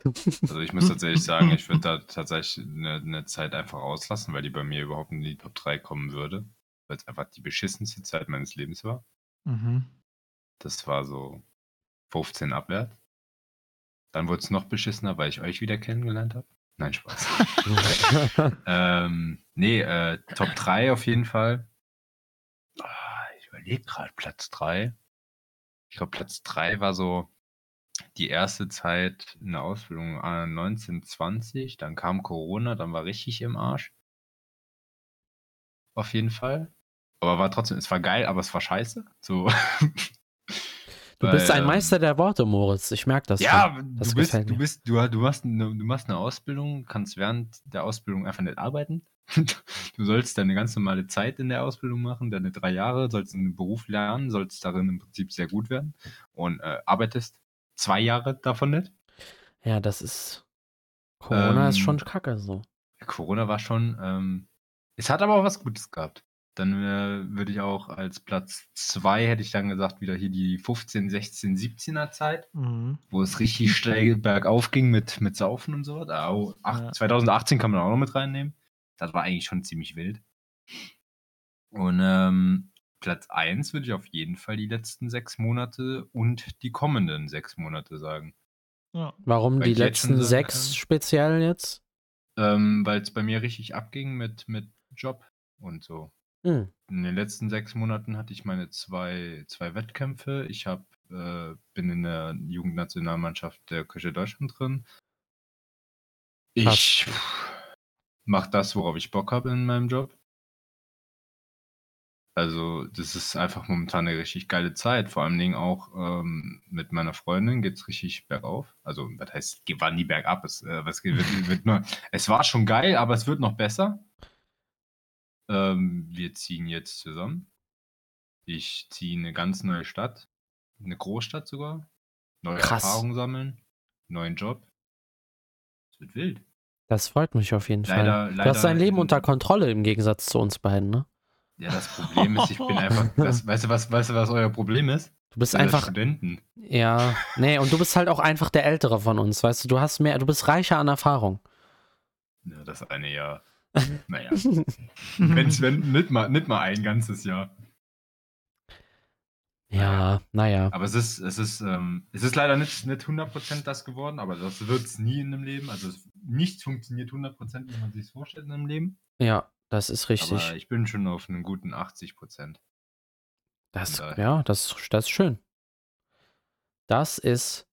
Also ich muss tatsächlich sagen, ich würde da tatsächlich eine, eine Zeit einfach auslassen, weil die bei mir überhaupt in die Top 3 kommen würde. Weil es einfach die beschissenste Zeit meines Lebens war. Mhm. Das war so 15 abwärts. Dann wurde es noch beschissener, weil ich euch wieder kennengelernt habe. Nein, Spaß. ähm, nee, äh, Top 3 auf jeden Fall. Überlege gerade Platz 3. Ich glaube, Platz 3 war so die erste Zeit in der Ausbildung äh, 1920. Dann kam Corona, dann war richtig im Arsch. Auf jeden Fall. Aber war trotzdem, es war geil, aber es war scheiße. So. Du bist ein ähm, Meister der Worte, Moritz. Ich merke das. ja, schon. das du bist, du bist, du, du, hast eine, du machst eine Ausbildung, kannst während der Ausbildung einfach nicht arbeiten. Du sollst deine ganz normale Zeit in der Ausbildung machen, deine drei Jahre, sollst einen Beruf lernen, sollst darin im Prinzip sehr gut werden und äh, arbeitest zwei Jahre davon nicht. Ja, das ist. Corona ist Ähm, schon kacke so. Corona war schon, ähm, es hat aber auch was Gutes gehabt. Dann äh, würde ich auch als Platz zwei, hätte ich dann gesagt, wieder hier die 15, 16, 17er Zeit. Mhm. wo es richtig steil bergauf ging mit, mit Saufen und so. Da auch, ach, Ja. 2018 kann man auch noch mit reinnehmen. Das war eigentlich schon ziemlich wild. Und ähm, Platz 1 würde ich auf jeden Fall die letzten sechs Monate und die kommenden sechs Monate sagen. Ja. Warum weil die letzten sechs kann- speziell jetzt? Ähm, Weil es bei mir richtig abging mit, mit Job und so. Hm. In den letzten sechs Monaten hatte ich meine zwei, zwei Wettkämpfe. Ich hab, äh, bin in der Jugendnationalmannschaft der Küche Deutschland drin. Ich mache das, worauf ich Bock habe in meinem Job. Also, das ist einfach momentan eine richtig geile Zeit. Vor allen Dingen auch ähm, mit meiner Freundin geht es richtig bergauf. Also, was heißt, war nie bergab. Es, äh, was wird, wird nur, es war schon geil, aber es wird noch besser. Ähm, wir ziehen jetzt zusammen. Ich ziehe in eine ganz neue Stadt. Eine Großstadt sogar. Neue Krass. Erfahrungen sammeln. Neuen Job. Es wird wild. Das freut mich auf jeden Leider- Fall. Du hast leider dein Leben unter Kontrolle im Gegensatz zu uns beiden, ne? Ja, das Problem ist, ich bin einfach. Das, weißt, du, was, weißt du, was euer Problem ist? Du bist das einfach, Studenten. ja, nee, und du bist halt auch einfach der Ältere von uns, weißt du, du hast mehr, du bist reicher an Erfahrung. Ja, das eine Jahr. Naja. Wenn's, wenn, nicht mal, nicht mal ein ganzes Jahr. Ja, naja. Aber es ist, es ist, ähm, es ist leider nicht, nicht 100% das geworden, aber das wird es nie in einem Leben. Also es, nichts funktioniert 100%, wie man sich vorstellt in einem Leben. Ja, das ist richtig. Aber ich bin schon auf einem guten 80%. Das, daher. ja, das, das ist schön. Das ist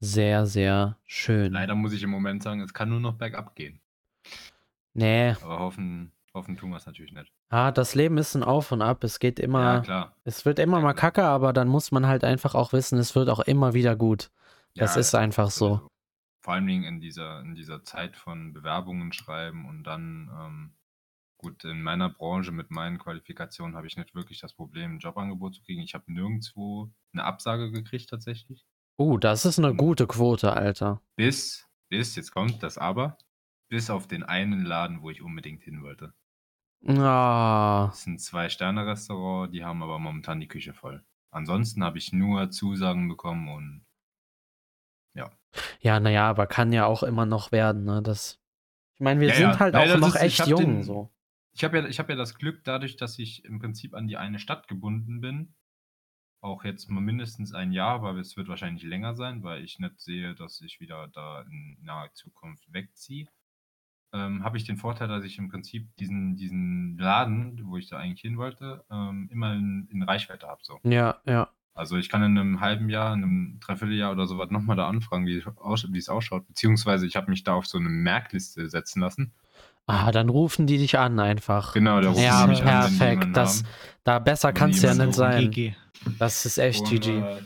sehr, sehr schön. Leider muss ich im Moment sagen, es kann nur noch bergab gehen. Nee, Aber hoffen, hoffen tun wir es natürlich nicht. ah, das Leben ist ein Auf und Ab. Es geht ja, immer, klar. es wird immer Ja, mal kacke, aber dann muss man halt einfach auch wissen, es wird auch immer wieder gut. Das Ja, ist einfach so. Vor allen Dingen in dieser, in dieser Zeit von Bewerbungen schreiben und dann, ähm, gut, in meiner Branche mit meinen Qualifikationen habe ich nicht wirklich das Problem, ein Jobangebot zu kriegen. Ich habe nirgendwo eine Absage gekriegt tatsächlich. Uh, das ist eine gute Quote, Alter. Bis, bis, jetzt kommt das Aber, bis auf den einen Laden, wo ich unbedingt hin wollte. Ah, Das ist ein Zwei-Sterne-Restaurant, die haben aber momentan die Küche voll. Ansonsten habe ich nur Zusagen bekommen und ja, naja, aber kann ja auch immer noch werden, ne? Das, ich meine, wir Ja, sind ja. halt Nein, auch noch ist- echt jung, den- so. Ich habe ja, ich hab ja das Glück, dadurch, dass ich im Prinzip an die eine Stadt gebunden bin, auch jetzt mal mindestens ein Jahr, aber es wird wahrscheinlich länger sein, weil ich nicht sehe, dass ich wieder da in naher Zukunft wegziehe, ähm, habe ich den Vorteil, dass ich im Prinzip diesen, diesen Laden, wo ich da eigentlich hin wollte, ähm, immer in, in Reichweite habe. So. Ja, ja. Also ich kann in einem halben Jahr, in einem Dreivierteljahr oder sowas nochmal da anfragen, wie es ausschaut, wie es ausschaut. Beziehungsweise ich habe mich da auf so eine Merkliste setzen lassen. Ah, dann rufen die dich an einfach. Genau, da rufen Ja, sie mich an, die perfekt. Das, haben. da besser kann es ja nicht sein. GG. Das ist echt Und, GG. äh,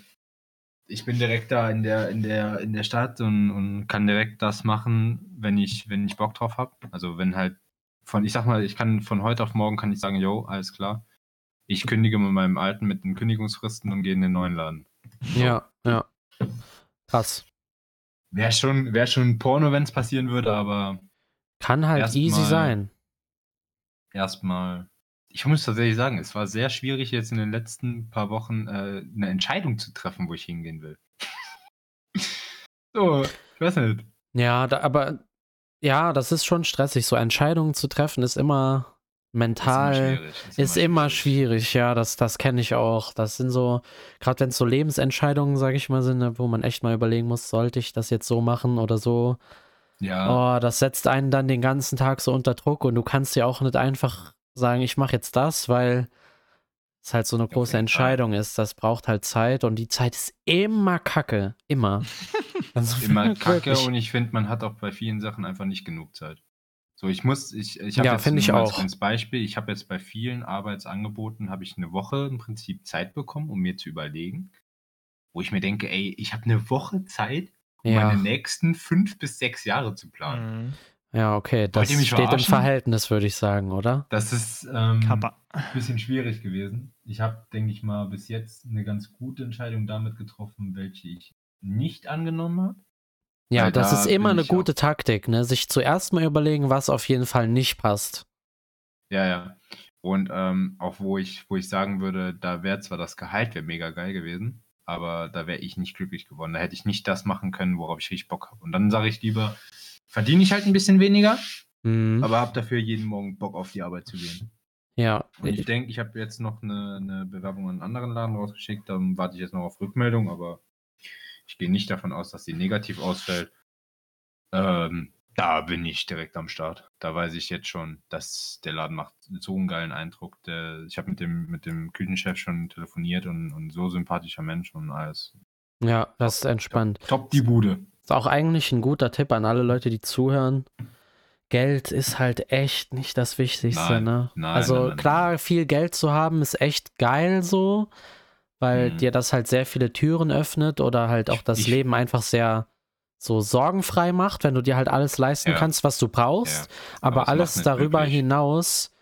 ich bin direkt da in der, in der, in der Stadt und, und kann direkt das machen, wenn ich, wenn ich Bock drauf habe. Also wenn halt von, ich sag mal, ich kann von heute auf morgen kann ich sagen, yo, alles klar. Ich kündige mit meinem alten mit den Kündigungsfristen und gehe in den neuen Laden. Ja, ja. Krass. Wäre schon, wär schon Porno, wenn es passieren würde, aber Kann halt easy mal- sein. erstmal. Ich muss tatsächlich sagen, es war sehr schwierig, jetzt in den letzten paar Wochen äh, eine Entscheidung zu treffen, wo ich hingehen will. so, ich weiß nicht. Ja, da, aber ja, das ist schon stressig. So Entscheidungen zu treffen ist immer mental. schwierig, Ist immer schwierig, ja, das, das kenne ich auch. Das sind so, gerade wenn es so Lebensentscheidungen, sage ich mal, sind, ne, wo man echt mal überlegen muss, sollte ich das jetzt so machen oder so. Ja, Oh, das setzt einen dann den ganzen Tag so unter Druck und du kannst ja auch nicht einfach sagen, ich mache jetzt das, weil es halt so eine große Entscheidung ist. Das braucht halt Zeit und die Zeit ist immer kacke. Immer. Also immer kacke wirklich. und ich finde, man hat auch bei vielen Sachen einfach nicht genug Zeit. So, ich muss, ich, ich habe Ja, jetzt ich als auch. kleines Beispiel, ich habe jetzt bei vielen Arbeitsangeboten, habe ich eine Woche im Prinzip Zeit bekommen, um mir zu überlegen, wo ich mir denke, ey, ich habe eine Woche Zeit, um Ja. meine nächsten fünf bis sechs Jahre zu planen. Mhm. Ja, okay, das steht im? Verhältnis, würde ich sagen, oder? Das ist ähm, ein bisschen schwierig gewesen. Ich habe, denke ich mal, bis jetzt eine ganz gute Entscheidung damit getroffen, welche ich nicht angenommen habe. Ja, Weil das da ist immer eine gute Taktik, ne? Sich zuerst mal überlegen, was auf jeden Fall nicht passt. Ja, ja. Und ähm, auch wo ich, wo ich sagen würde, da wäre zwar das Gehalt wäre mega geil gewesen, aber da wäre ich nicht glücklich geworden. Da hätte ich nicht das machen können, worauf ich richtig Bock habe. Und dann sage ich lieber, verdiene ich halt ein bisschen weniger, Mhm. aber habe dafür jeden Morgen Bock auf die Arbeit zu gehen. ja, Und ich denke, ich habe jetzt noch eine, eine Bewerbung an einen anderen Laden rausgeschickt, dann warte ich jetzt noch auf Rückmeldung, aber ich gehe nicht davon aus, dass die negativ ausfällt. Ähm, da bin ich direkt am Start. Da weiß ich jetzt schon, dass der Laden macht so einen geilen Eindruck. Der, ich habe mit dem, mit dem Küchenchef schon telefoniert und, und so sympathischer Mensch und alles. ja, das ist entspannt. Top die Bude. Ist auch eigentlich ein guter Tipp an alle Leute, die zuhören. Geld ist halt echt nicht das Wichtigste, Nein, ne? nein, also nein, klar, viel Geld zu haben ist echt geil so, weil Mhm. dir das halt sehr viele Türen öffnet oder halt auch das ich- Leben einfach sehr so sorgenfrei macht, wenn du dir halt alles leisten Ja. kannst, was du brauchst. Aber Aber es alles darüber glücklich. hinaus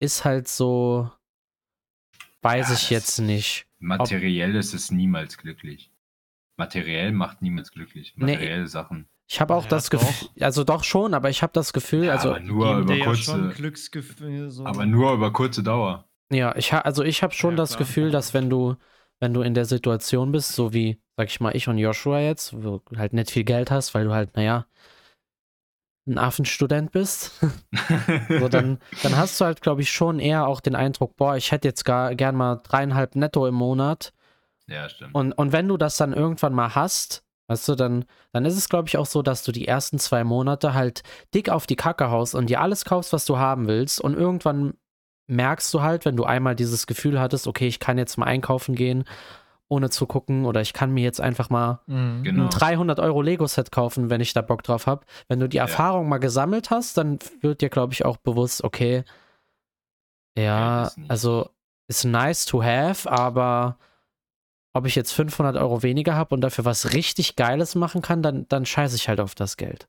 ist halt so, weiß Ja, ich jetzt nicht. Materiell ist es niemals glücklich. Materiell macht niemals glücklich. Nee. Materielle Sachen. Ich habe auch Ja, das Gefühl, also doch schon, aber ich habe das Gefühl, Ja, also aber nur über ja kurze, Glücksgefühl. So. aber nur über kurze Dauer. Ja, ich ha also ich habe schon Ja, das klar. Gefühl, dass wenn du wenn du in der Situation bist, so wie, sag ich mal, ich und Joshua jetzt, wo du halt nicht viel Geld hast, weil du halt, naja, ein Affenstudent bist, so, dann, dann hast du halt, glaube ich, schon eher auch den Eindruck, boah, ich hätte jetzt gar gern mal dreieinhalb netto im Monat. Ja, stimmt. Und, und wenn du das dann irgendwann mal hast, weißt du, dann, dann ist es, glaube ich, auch so, dass du die ersten zwei Monate halt dick auf die Kacke haust und dir alles kaufst, was du haben willst. Und irgendwann merkst du halt, wenn du einmal dieses Gefühl hattest, okay, ich kann jetzt mal einkaufen gehen, ohne zu gucken, oder ich kann mir jetzt einfach mal Mhm. Genau. ein 300 Euro Lego-Set kaufen, wenn ich da Bock drauf habe. Wenn du die Erfahrung mal gesammelt hast, dann wird dir, glaube ich, auch bewusst, okay, ja, nicht- also ist nice to have, aber ob ich jetzt 500 Euro weniger habe und dafür was richtig Geiles machen kann, dann, dann scheiße ich halt auf das Geld.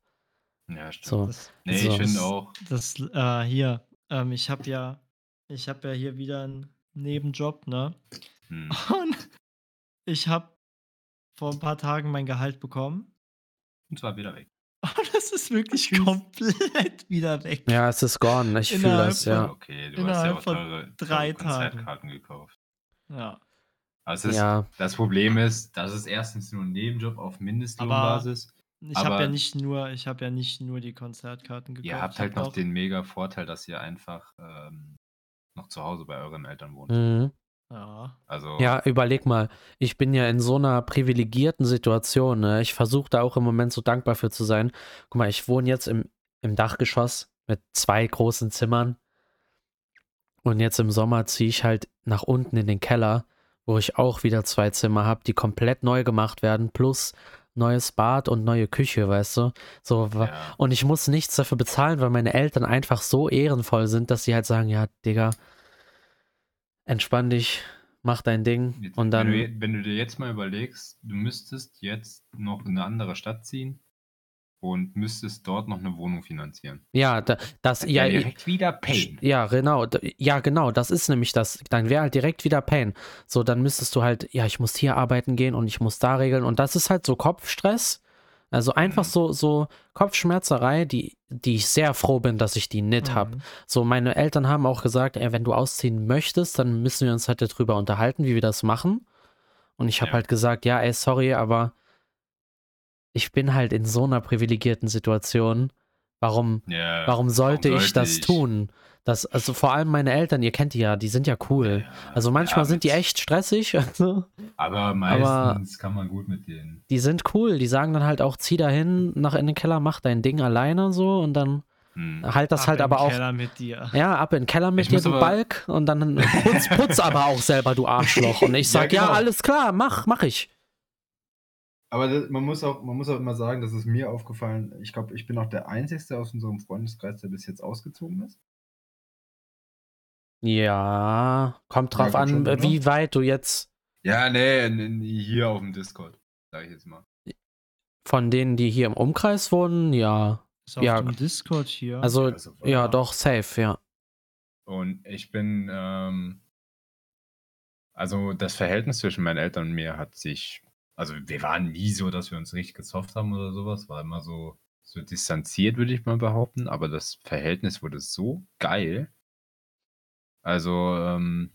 Ja, stimmt. So. Das, Nee, so. ich finde auch. das äh, hier, ähm, ich habe ja, ich habe ja hier wieder einen Nebenjob, ne? Hm. Und ich habe vor ein paar Tagen mein Gehalt bekommen. Und zwar wieder weg. Und es ist wirklich komplett wieder weg. Ja, es ist gone. Ich fühle Innerhalb das, ja. Okay, du hast ja Innerhalb auch von teure, drei teure Konzertkarten gekauft. Ja. Also Ja, das Problem ist, das ist erstens nur ein Nebenjob auf Mindestlohnbasis. Ich habe ja Aber- nicht nur, ich habe ja nicht nur die Konzertkarten gekauft. Ihr habt halt hab noch den mega Vorteil, dass ihr einfach ähm, noch zu Hause bei euren Eltern wohnt. mhm. Ja. Also ja, überleg mal. Ich bin ja in so einer privilegierten Situation. Ne? Ich versuche da auch im Moment so dankbar für zu sein. Guck mal, ich wohne jetzt im, im Dachgeschoss mit zwei großen Zimmern. Und jetzt im Sommer ziehe ich halt nach unten in den Keller, wo ich auch wieder zwei Zimmer habe, die komplett neu gemacht werden, plus neues Bad und neue Küche, weißt du? So, ja, und ich muss nichts dafür bezahlen, weil meine Eltern einfach so ehrenvoll sind, dass sie halt sagen, ja, Digga, entspann dich, mach dein Ding. jetzt, Und dann, wenn, du, wenn du dir jetzt mal überlegst, du müsstest jetzt noch in eine andere Stadt ziehen und müsstest dort noch eine Wohnung finanzieren. ja, da, das, ja, ich- direkt wieder Pain. ja, genau, ja, genau, das ist nämlich das. Dann wäre halt direkt wieder Pain. So, dann müsstest du halt, ja, ich muss hier arbeiten gehen und ich muss da regeln. Und das ist halt so Kopfstress. Also einfach Mhm. so, so Kopfschmerzerei, die, die ich sehr froh bin, dass ich die nicht habe. Mhm. So, meine Eltern haben auch gesagt, ey, wenn du ausziehen möchtest, dann müssen wir uns halt darüber unterhalten, wie wir das machen. Und ich habe Ja. halt gesagt, ja, ey, sorry, aber ich bin halt in so einer privilegierten Situation. Warum, Ja, warum sollte ich das ich? tun? Das, also vor allem meine Eltern, ihr kennt die ja, die sind ja cool. Ja, Also manchmal ja, sind die echt stressig. Also, Aber meistens kann man gut mit denen. die sind cool. Die sagen dann halt auch, zieh da hin, nach in den Keller, mach dein Ding alleine und so. Und dann Hm. halt das Ab halt in aber den auch Keller mit dir. Ja, ab in den Keller mit Ich dir, du aber- Balk. Und dann putz, putz aber auch selber, du Arschloch. Und ich Ja, sag, ja, genau. alles klar, mach, mach ich. Aber das, man, muss auch, man muss auch immer sagen, das ist mir aufgefallen. Ich glaube, ich bin auch der Einzige aus unserem Freundeskreis, der bis jetzt ausgezogen ist. Ja, kommt drauf Ja, an, schon, wie weit du jetzt Ja, nee, hier auf dem Discord, sag ich jetzt mal. von denen, die hier im Umkreis wohnen, ja. Ist auf Ja. dem Discord hier. Also, Also, ja, doch, safe, ja. Und ich bin, ähm, also das Verhältnis zwischen meinen Eltern und mir hat sich, also wir waren nie so, dass wir uns richtig gesofft haben oder sowas, war immer so, so distanziert, würde ich mal behaupten, aber das Verhältnis wurde so geil. Also, ähm,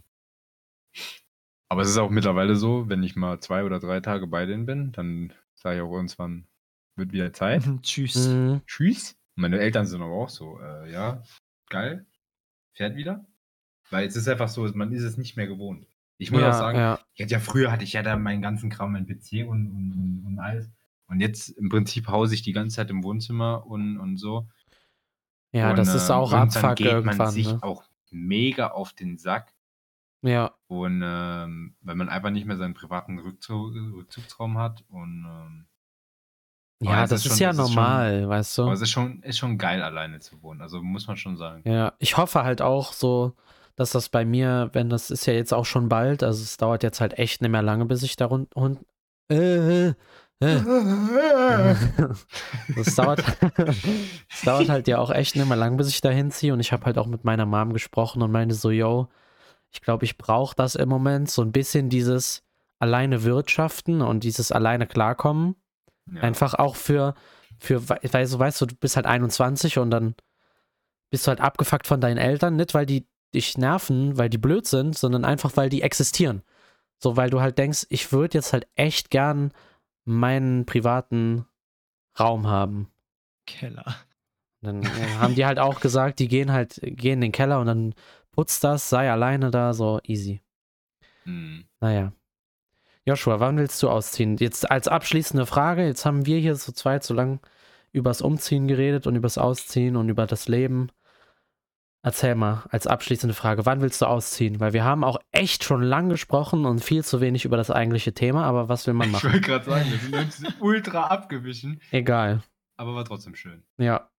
aber es ist auch mittlerweile so, wenn ich mal zwei oder drei Tage bei denen bin, dann sage ich auch irgendwann, wird wieder Zeit. Tschüss. Mhm. Tschüss. Meine Eltern sind aber auch so, äh, ja, geil, fährt wieder. Weil es ist einfach so, man ist es nicht mehr gewohnt. Ich muss ja, auch sagen, ja. ich hatte ja früher hatte ich ja da meinen ganzen Kram, mein PC und, und, und, alles. Und jetzt im Prinzip hause ich die ganze Zeit im Wohnzimmer und, und so. Ja, und, das ist ähm, auch und dann Abfuck geht man irgendwann. sich Ne? auch mega auf den Sack. Ja, Und ähm, weil man einfach nicht mehr seinen privaten Rückzug, Rückzugsraum hat. Und ähm, ja es das ist schon- ja es ist schon- normal, weißt du. aber es ist schon, ist schon geil, alleine zu wohnen. Also muss man schon sagen. Ja, ich hoffe halt auch so, dass das bei mir, wenn das ist ja jetzt auch schon bald, also es dauert jetzt halt echt nicht mehr lange, bis ich da rund. rund äh, äh, äh. Das dauert, das dauert halt ja auch echt nicht mehr lang, bis ich da hinziehe. Und ich habe halt auch mit meiner Mom gesprochen und meinte so, yo, ich glaube, ich brauche das im Moment, so ein bisschen dieses alleine wirtschaften und dieses alleine klarkommen. Ja. Einfach auch für, für, we- weil so weißt du, du bist halt 21 und dann bist du halt abgefuckt von deinen Eltern, nicht weil die dich nerven, weil die blöd sind, sondern einfach weil die existieren. So, weil du halt denkst, ich würde jetzt halt echt gern meinen privaten Raum haben. Keller. Dann äh, haben die halt auch gesagt, die gehen halt, gehen in den Keller und dann putzt das, sei alleine da, so easy. Hm. Naja. Joshua, wann willst du ausziehen? Jetzt als abschließende Frage, jetzt haben wir hier so zweit so lang übers Umziehen geredet und übers Ausziehen und über das Leben. Erzähl mal als abschließende Frage, wann willst du ausziehen? Weil wir haben auch echt schon lang gesprochen und viel zu wenig über das eigentliche Thema, aber was will man Ich machen? wollte gerade sagen, wir sind ultra abgewichen, Egal. aber war trotzdem schön. Ja.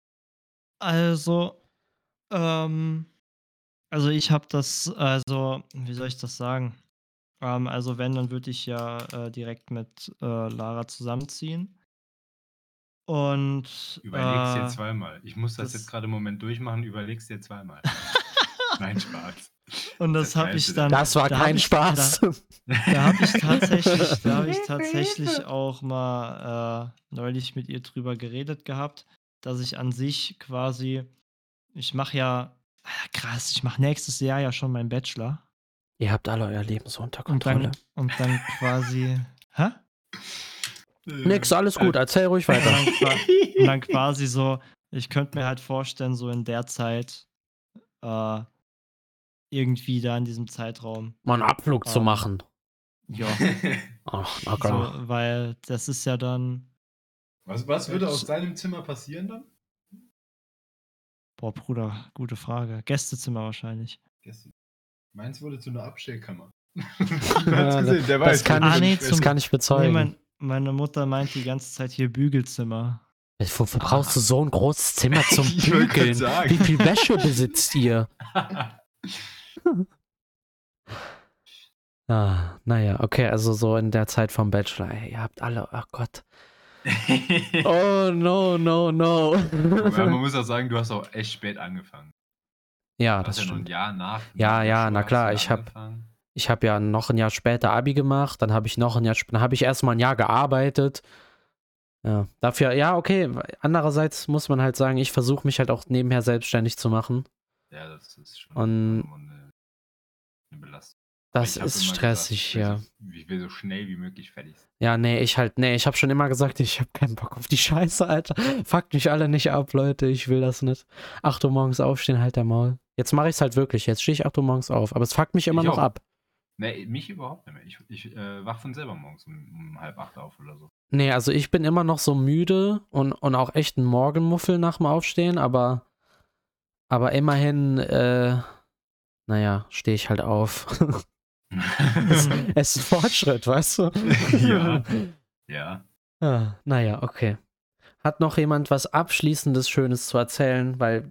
Also, ähm, also ich habe das, also, wie soll ich das sagen? Ähm, also wenn, dann würde ich ja äh, direkt mit äh, Lara zusammenziehen. Und Überleg's dir äh, zweimal. Ich muss das, das- jetzt gerade im Moment durchmachen, überleg's dir zweimal. Nein, Spaß. und Das das habe ich dann. Das war da hab kein ich- Spaß. Da, da habe ich tatsächlich, da habe ich tatsächlich auch mal äh, neulich mit ihr drüber geredet gehabt, dass ich an sich quasi, ich mache ja, ah, krass, ich mache nächstes Jahr ja schon meinen Bachelor. Ihr habt alle euer Leben so unter Und Kontrolle. dann, und dann quasi. Hä? Nix, alles gut, erzähl ruhig Und weiter. und dann quasi so, ich könnte mir halt vorstellen, so in der Zeit äh, irgendwie da in diesem Zeitraum. Mal einen Abflug zu Ähm, machen. Ja, Ach, na klar. so, weil das ist ja dann. Was, was würde aus deinem Zimmer passieren dann? Boah, Bruder, gute Frage. Gästezimmer wahrscheinlich. Gestern. Meins wurde zu einer Abstellkammer. Ja, gesehen, der das weiß, kann, Ah, ich, nee, das kann ich Nee, bezeugen. mein, meine Mutter meint die ganze Zeit hier Bügelzimmer. Wofür brauchst du so ein großes Zimmer zum Bügeln? sagen. Wie viel Wäsche besitzt ihr? Ah, naja, okay, also so in der Zeit vom Bachelor. Ey, ihr habt alle, ach Gott. Oh, no, no, no. Aber man muss auch sagen, du hast auch echt spät angefangen. ja, das ja stimmt. Jahr nach. Ja, nach ja, der na klar, ich da hab- angefangen. Ich habe ja noch ein Jahr später Abi gemacht, dann habe ich noch ein Jahr dann habe ich erstmal ein Jahr gearbeitet. Ja, dafür, ja, okay. Andererseits muss man halt sagen, ich versuche mich halt auch nebenher selbstständig zu machen. Ja, das ist schon Und- eine, eine Belastung. Das ist stressig, gesagt, ja. ich will so- Ich will so schnell wie möglich fertig sein. Ja, nee, ich halt, nee, ich habe schon immer gesagt, ich habe keinen Bock auf die Scheiße, Alter. Fuckt mich alle nicht ab, Leute, ich will das nicht. 8 Uhr morgens aufstehen, halt der Maul. Jetzt mache ich es halt wirklich, jetzt stehe ich 8 Uhr morgens auf, aber es fuckt mich immer Ich noch auch. ab. Nee, mich überhaupt nicht mehr. Ich, ich äh, wach von selber morgens um, um halb acht auf oder so. Nee, also ich bin immer noch so müde und, und auch echt ein Morgenmuffel nach dem Aufstehen, aber, aber immerhin, äh, naja, stehe ich halt auf. es, es ist ein Fortschritt, weißt du? Ja. ja. Ah, naja, okay. Hat noch jemand was Abschließendes Schönes zu erzählen? Weil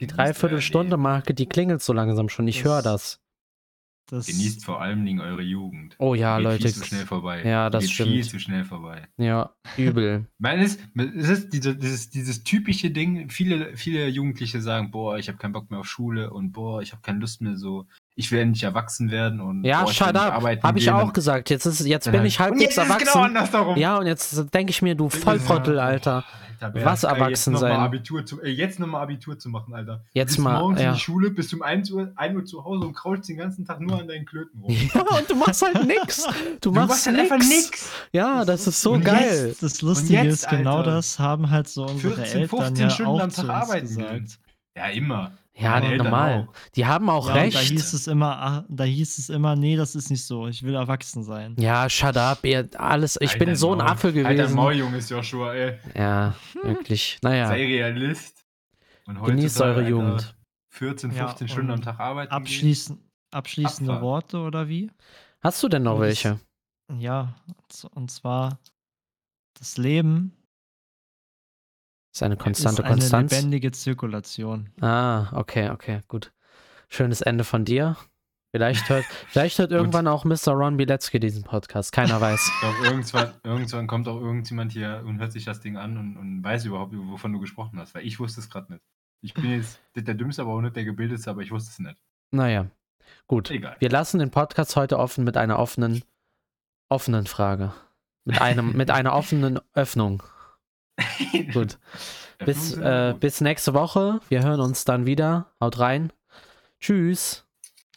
die Genießt Dreiviertelstunde-Marke, die klingelt so langsam schon. Ich höre das. Das, Genießt vor allen Dingen eure Jugend. Oh ja, Geht Leute. Viel zu schnell vorbei. Ja, das Geht stimmt. viel zu schnell vorbei. Ja, übel. Man ist, es ist diese, dieses, dieses typische Ding, viele, viele Jugendliche sagen, boah, ich habe keinen Bock mehr auf Schule und boah, ich habe keine Lust mehr so, ich will endlich erwachsen werden und Ja, boah, ich will shut nicht up. arbeiten Habe ich gehen auch gesagt. Jetzt, ist, jetzt bin ich halbwegs jetzt erwachsen. Ist genau andersherum. ja, und jetzt denke ich mir, du Volltrottel, Alter. Wer Was erwachsen jetzt noch sein? Mal Abitur zu, ey, jetzt nochmal Abitur zu machen, Alter. Jetzt du bist mal, morgens ja. in die Schule, bist um 1 Uhr, 1 Uhr zu Hause und kraulst den ganzen Tag nur an deinen Klöten rum. Ja, und du machst halt nix. Du, Du machst, machst halt nix. einfach nix. Ja, das ist so Und geil. jetzt- das Lustige jetzt, ist, genau Alter. das haben halt so unsere 14, Eltern 15 ja Stunden auch am zu Tag arbeiten gesagt. Ja, immer. Ja, Meine normal. auch. Die haben auch ja, recht. da hieß es immer, ah, da hieß es immer, nee, das ist nicht so. Ich will erwachsen sein. Ja, shut up, ihr alles. Ich Halt bin so ein Maul. Affe gewesen. Maul, Junges Joshua, ey. Ja, wirklich. Naja, Sei Realist. Und genießt eure Alter, Jugend. 14, Ja, 15 Stunden am Tag arbeiten. Abschließen, abschließende Abfahrt. Worte oder wie? Hast du denn noch welche? Ja, und zwar das Leben Ist eine konstante ist eine Konstanz. lebendige Zirkulation. Ah, okay, okay, gut. Schönes Ende von dir. Vielleicht hört, vielleicht hört irgendwann auch Mr. Ron Bilecki diesen Podcast. Keiner weiß. Glaube, irgendwann, irgendwann kommt auch irgendjemand hier und hört sich das Ding an und, und weiß überhaupt, wovon du gesprochen hast, weil ich wusste es gerade nicht. Ich bin jetzt der Dümmste, aber auch nicht der Gebildetste, aber ich wusste es nicht. Naja, gut. Egal. Wir lassen den Podcast heute offen mit einer offenen, offenen Frage. Mit einem, mit einer offenen Öffnung. Gut. Bis, äh, bis nächste Woche. Wir hören uns dann wieder. Haut rein. Tschüss.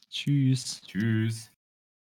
Tschüss. Tschüss.